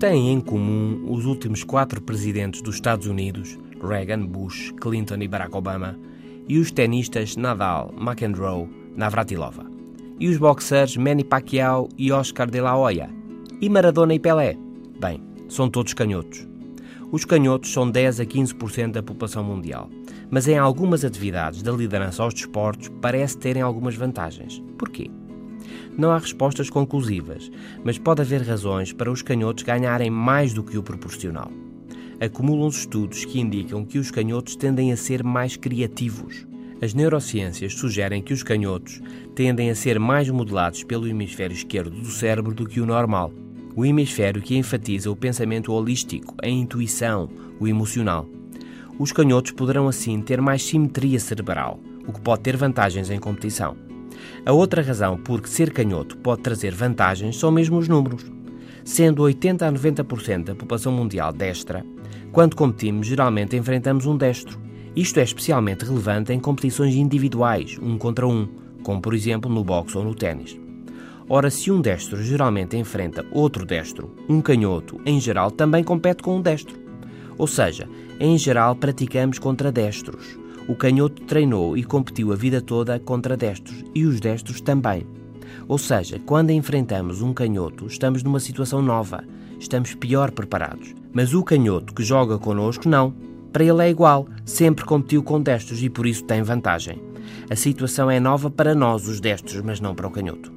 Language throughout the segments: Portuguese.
têm em comum os últimos quatro presidentes dos Estados Unidos, Reagan, Bush, Clinton e Barack Obama, e os tenistas Nadal, McEnroe, Navratilova, e os boxers Manny Pacquiao e Oscar de la Hoya, e Maradona e Pelé? Bem, são todos canhotos. Os canhotos são 10 a 15% da população mundial, mas em algumas atividades da liderança aos desportos parece terem algumas vantagens. Porquê? Não há respostas conclusivas, mas pode haver razões para os canhotos ganharem mais do que o proporcional. Acumulam-se estudos que indicam que os canhotos tendem a ser mais criativos. As neurociências sugerem que os canhotos tendem a ser mais modelados pelo hemisfério esquerdo do cérebro do que o normal, o hemisfério que enfatiza o pensamento holístico, a intuição, o emocional. Os canhotos poderão assim ter mais simetria cerebral, o que pode ter vantagens em competição. A outra razão por que ser canhoto pode trazer vantagens são mesmo os números. Sendo 80 a 90% da população mundial destra, quando competimos geralmente enfrentamos um destro. Isto é especialmente relevante em competições individuais, um contra um, como por exemplo no boxe ou no ténis. Ora, se um destro geralmente enfrenta outro destro, um canhoto, em geral, também compete com um destro. Ou seja, em geral praticamos contra destros. O canhoto treinou e competiu a vida toda contra destros e os destros também. Ou seja, quando enfrentamos um canhoto, estamos numa situação nova, estamos pior preparados. Mas o canhoto que joga connosco, não. Para ele é igual, sempre competiu com destros e por isso tem vantagem. A situação é nova para nós, os destros, mas não para o canhoto.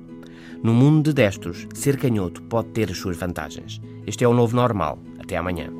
No mundo de destros, ser canhoto pode ter as suas vantagens. Este é o novo normal. Até amanhã.